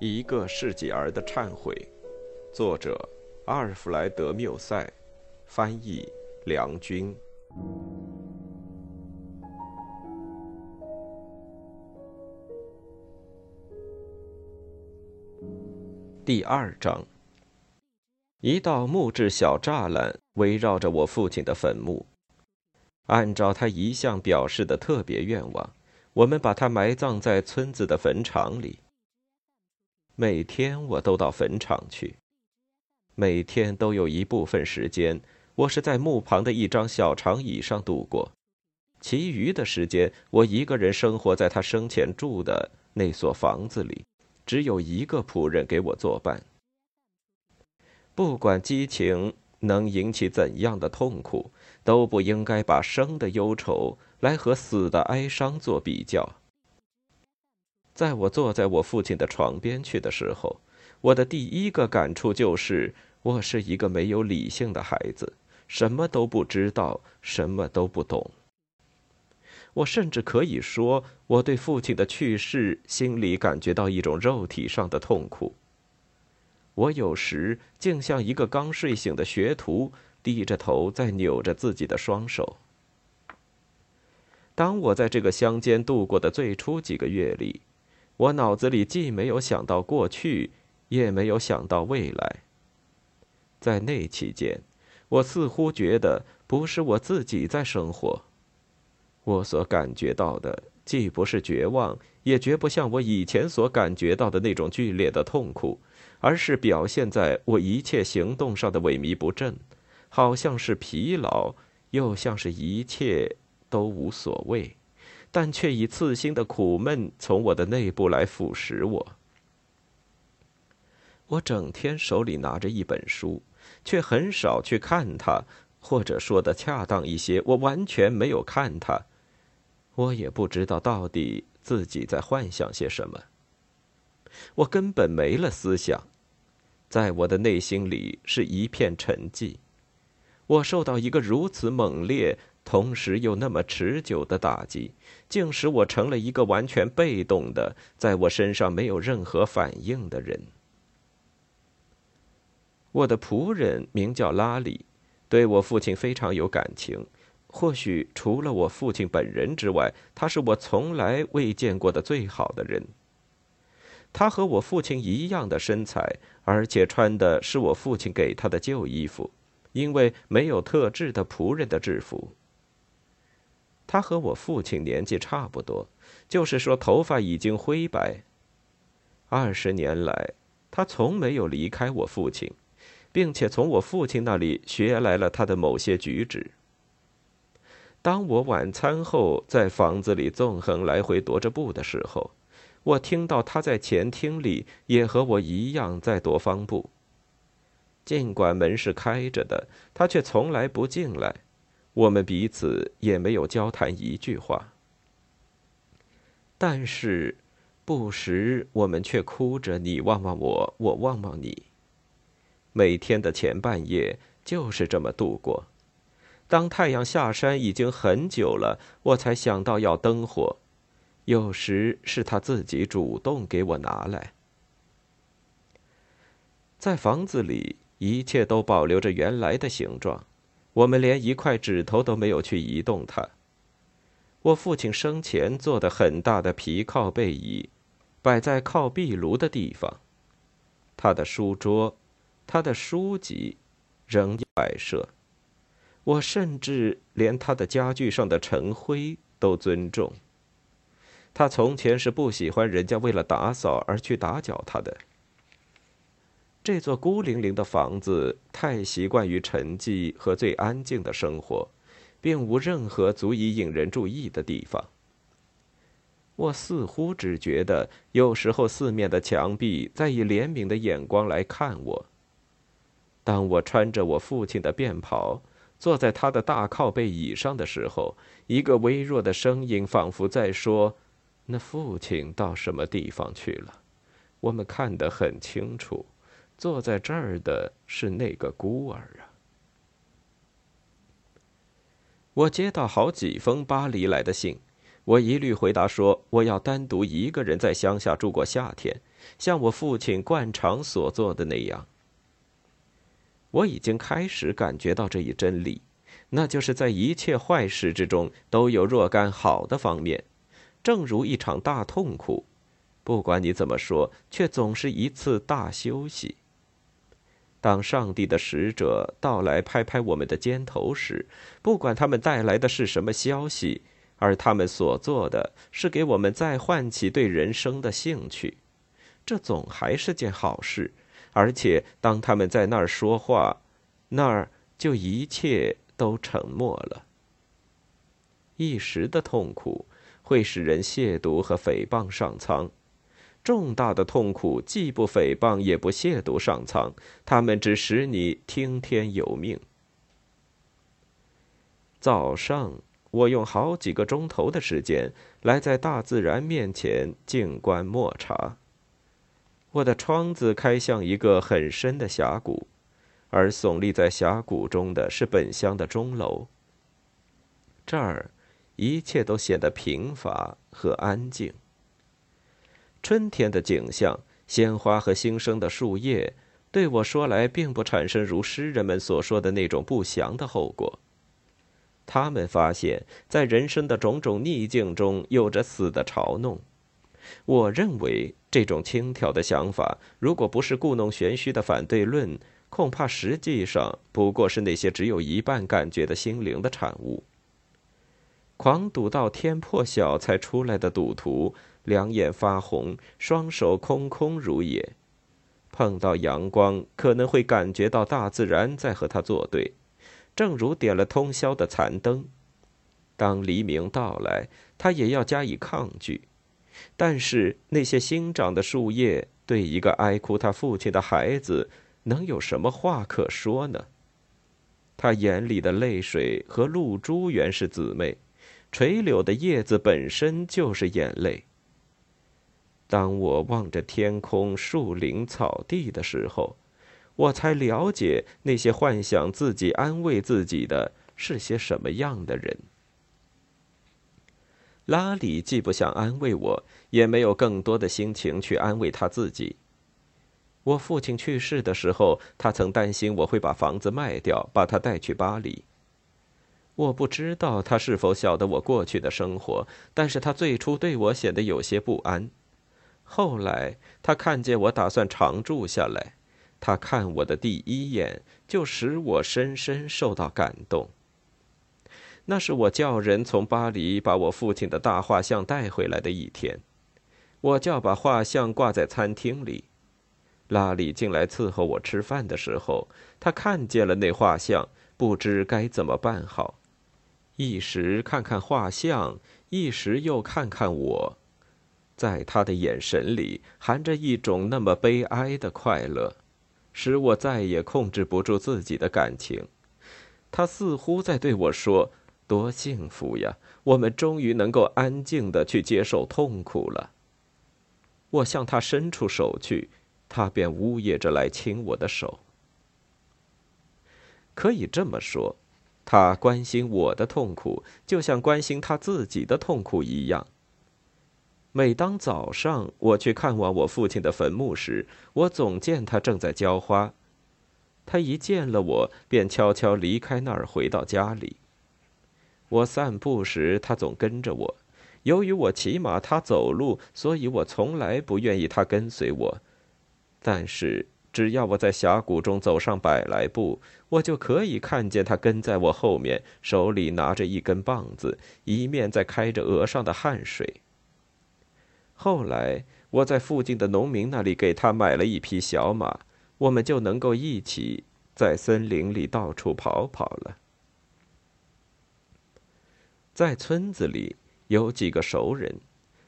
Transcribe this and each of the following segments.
一个世纪儿的忏悔，作者阿尔弗莱德·缪塞，翻译梁军。第二章。一道木质小栅栏围绕着我父亲的坟墓，按照他一向表示的特别愿望，我们把他埋葬在村子的坟场里。每天我都到坟场去，每天都有一部分时间，我是在墓旁的一张小长椅上度过，其余的时间我一个人生活在他生前住的那所房子里，只有一个仆人给我作伴。不管激情能引起怎样的痛苦，都不应该把生的忧愁来和死的哀伤做比较。在我坐在我父亲的床边去的时候，我的第一个感触就是，我是一个没有理性的孩子，什么都不知道，什么都不懂。我甚至可以说，我对父亲的去世心里感觉到一种肉体上的痛苦。我有时竟像一个刚睡醒的学徒，低着头在扭着自己的双手。当我在这个乡间度过的最初几个月里，我脑子里既没有想到过去，也没有想到未来。在那期间，我似乎觉得不是我自己在生活。我所感觉到的既不是绝望，也绝不像我以前所感觉到的那种剧烈的痛苦，而是表现在我一切行动上的萎靡不振，好像是疲劳，又像是一切都无所谓。但却以刺心的苦闷从我的内部来腐蚀我。我整天手里拿着一本书，却很少去看它，或者说的恰当一些，我完全没有看它。我也不知道到底自己在幻想些什么。我根本没了思想，在我的内心里是一片沉寂。我受到一个如此猛烈。同时又那么持久的打击，竟使我成了一个完全被动的，在我身上没有任何反应的人。我的仆人名叫拉里，对我父亲非常有感情。或许除了我父亲本人之外，他是我从来未见过的最好的人。他和我父亲一样的身材，而且穿的是我父亲给他的旧衣服，因为没有特制的仆人的制服。他和我父亲年纪差不多，就是说头发已经灰白。二十年来，他从没有离开我父亲，并且从我父亲那里学来了他的某些举止。当我晚餐后在房子里纵横来回踱着步的时候，我听到他在前厅里也和我一样在踱方步。尽管门是开着的，他却从来不进来。我们彼此也没有交谈一句话，但是不时我们却哭着，你望望我，我望望你。每天的前半夜就是这么度过。当太阳下山已经很久了，我才想到要灯火。有时是他自己主动给我拿来。在房子里，一切都保留着原来的形状。我们连一块指头都没有去移动它。我父亲生前坐的很大的皮靠背椅，摆在靠壁炉的地方。他的书桌，他的书籍，仍摆设。我甚至连他的家具上的尘灰都尊重。他从前是不喜欢人家为了打扫而去打搅他的。这座孤零零的房子太习惯于沉寂和最安静的生活，并无任何足以引人注意的地方。我似乎只觉得，有时候四面的墙壁在以怜悯的眼光来看我。当我穿着我父亲的便袍，坐在他的大靠背椅上的时候，一个微弱的声音仿佛在说：“那父亲到什么地方去了？”我们看得很清楚。坐在这儿的是那个孤儿啊！我接到好几封巴黎来的信，我一律回答说我要单独一个人在乡下住过夏天，像我父亲惯常所做的那样。我已经开始感觉到这一真理，那就是在一切坏事之中都有若干好的方面，正如一场大痛苦，不管你怎么说，却总是一次大休息。当上帝的使者到来拍拍我们的肩头时，不管他们带来的是什么消息，而他们所做的是给我们再唤起对人生的兴趣，这总还是件好事。而且当他们在那儿说话，那儿就一切都沉默了。一时的痛苦会使人亵渎和诽谤上苍。重大的痛苦既不诽谤也不亵渎上苍，他们只使你听天由命。早上，我用好几个钟头的时间来在大自然面前静观默察。我的窗子开向一个很深的峡谷，而耸立在峡谷中的是本乡的钟楼。这儿，一切都显得贫乏和安静。春天的景象，鲜花和新生的树叶，对我说来，并不产生如诗人们所说的那种不祥的后果。他们发现，在人生的种种逆境中，有着死的嘲弄。我认为，这种轻佻的想法，如果不是故弄玄虚的反对论，恐怕实际上不过是那些只有一半感觉的心灵的产物。狂赌到天破晓才出来的赌徒。两眼发红，双手空空如也。碰到阳光，可能会感觉到大自然在和他作对，正如点了通宵的残灯。当黎明到来，他也要加以抗拒。但是那些新长的树叶，对一个哀哭他父亲的孩子，能有什么话可说呢？他眼里的泪水和露珠原是姊妹，垂柳的叶子本身就是眼泪。当我望着天空、树林、草地的时候，我才了解那些幻想自己安慰自己的是些什么样的人。拉里既不想安慰我，也没有更多的心情去安慰他自己。我父亲去世的时候，他曾担心我会把房子卖掉，把他带去巴黎。我不知道他是否晓得我过去的生活，但是他最初对我显得有些不安。后来，他看见我打算常住下来，他看我的第一眼就使我深深受到感动。那是我叫人从巴黎把我父亲的大画像带回来的一天，我叫把画像挂在餐厅里。拉里进来伺候我吃饭的时候，他看见了那画像，不知该怎么办好，一时看看画像，一时又看看我。在他的眼神里含着一种那么悲哀的快乐，使我再也控制不住自己的感情。他似乎在对我说：“多幸福呀，我们终于能够安静的去接受痛苦了。”我向他伸出手去，他便呜咽着来亲我的手。可以这么说，他关心我的痛苦，就像关心他自己的痛苦一样。每当早上我去看望我父亲的坟墓时，我总见他正在浇花。他一见了我，便悄悄离开那儿，回到家里。我散步时，他总跟着我。由于我骑马，他走路，所以我从来不愿意他跟随我。但是，只要我在峡谷中走上百来步，我就可以看见他跟在我后面，手里拿着一根棒子，一面在开着额上的汗水。后来，我在附近的农民那里给他买了一匹小马，我们就能够一起在森林里到处跑跑了。在村子里有几个熟人，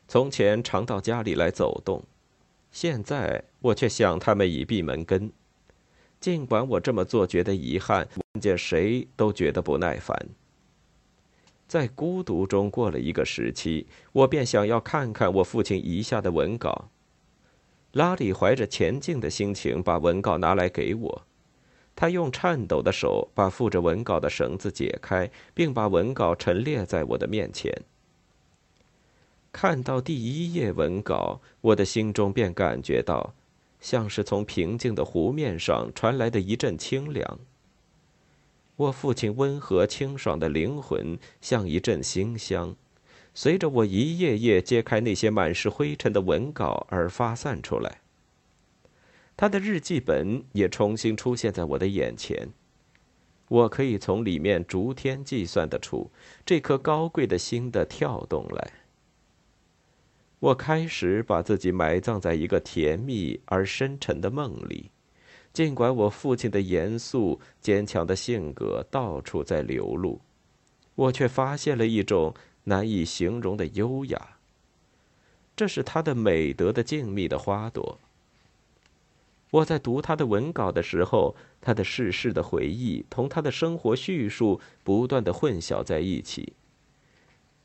从前常到家里来走动，现在我却想他们已闭门羹。尽管我这么做觉得遗憾，见谁都觉得不耐烦。在孤独中过了一个时期，我便想要看看我父亲遗下的文稿。拉里怀着前进的心情把文稿拿来给我，他用颤抖的手把附着文稿的绳子解开，并把文稿陈列在我的面前。看到第一页文稿，我的心中便感觉到，像是从平静的湖面上传来的一阵清凉。我父亲温和清爽的灵魂像一阵馨香，随着我一页页揭开那些满是灰尘的文稿而发散出来。他的日记本也重新出现在我的眼前。我可以从里面逐天计算得出这颗高贵的心的跳动来。我开始把自己埋葬在一个甜蜜而深沉的梦里，尽管我父亲的严肃坚强的性格到处在流露，我却发现了一种难以形容的优雅。这是他的美德的静谧的花朵。我在读他的文稿的时候，他的世事的回忆同他的生活叙述不断的混淆在一起。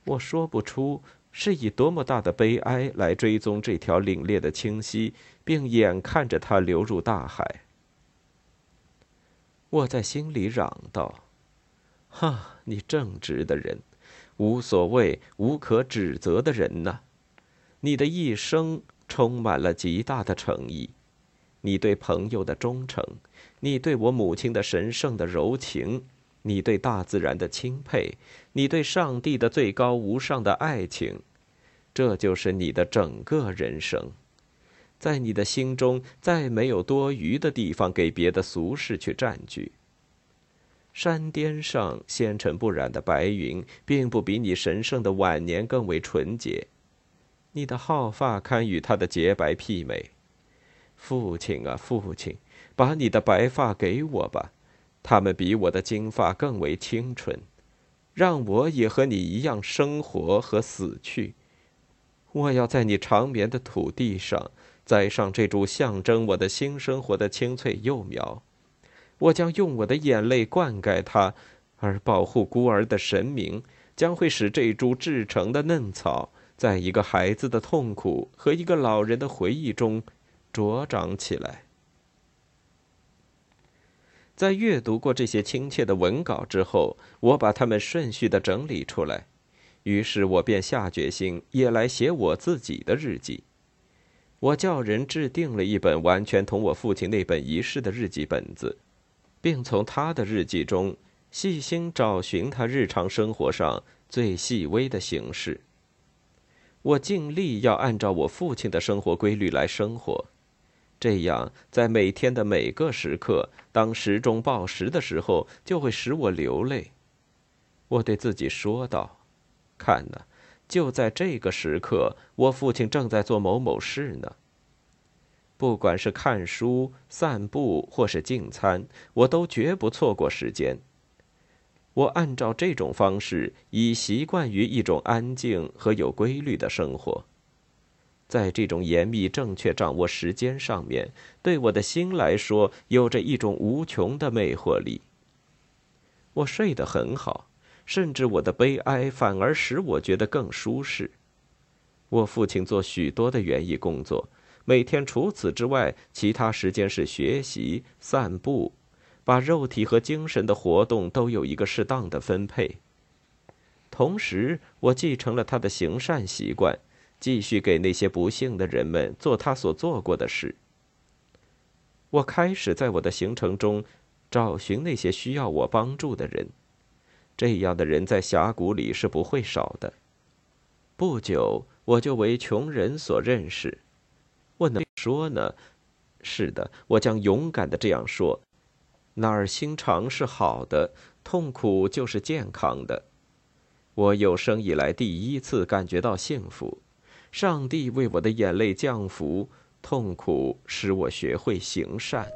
我说不出是以多么大的悲哀来追踪这条凛冽的清溪，并眼看着它流入大海。我在心里嚷道：“哈，你正直的人，无所谓、无可指责的人呐！你的一生充满了极大的诚意。”你对朋友的忠诚，你对我母亲的神圣的柔情，你对大自然的钦佩，你对上帝的最高无上的爱情，这就是你的整个人生。在你的心中，再没有多余的地方给别的俗事去占据。山巅上纤尘不染的白云，并不比你神圣的晚年更为纯洁。你的浩发堪与它的洁白媲美。父亲啊，父亲，把你的白发给我吧，它们比我的金发更为清纯，让我也和你一样生活和死去。我要在你长眠的土地上栽上这株象征我的新生活的青翠幼苗，我将用我的眼泪灌溉它，而保护孤儿的神明将会使这株制成的嫩草，在一个孩子的痛苦和一个老人的回忆中。茁长起来。在阅读过这些亲切的文稿之后，我把它们顺序的整理出来，于是我便下决心也来写我自己的日记。我叫人制定了一本完全同我父亲那本遗失的日记本子，并从他的日记中细心找寻他日常生活上最细微的形式。我尽力要按照我父亲的生活规律来生活。这样，在每天的每个时刻，当时钟报时的时候，就会使我流泪。我对自己说道：“看呐，就在这个时刻，我父亲正在做某某事呢。不管是看书、散步，或是进餐，我都绝不错过时间。我按照这种方式，已习惯于一种安静和有规律的生活。”在这种严密、正确掌握时间上面，对我的心来说，有着一种无穷的魅惑力。我睡得很好，甚至我的悲哀反而使我觉得更舒适。我父亲做许多的园艺工作，每天除此之外，其他时间是学习、散步，把肉体和精神的活动都有一个适当的分配。同时，我继承了他的行善习惯。继续给那些不幸的人们做他所做过的事。我开始在我的行程中找寻那些需要我帮助的人，这样的人在峡谷里是不会少的。不久，我就为穷人所认识。我能说呢？是的，我将勇敢的这样说：哪儿心肠是好的，痛苦就是健康的。我有生以来第一次感觉到幸福。上帝为我的眼泪降福，痛苦使我学会行善。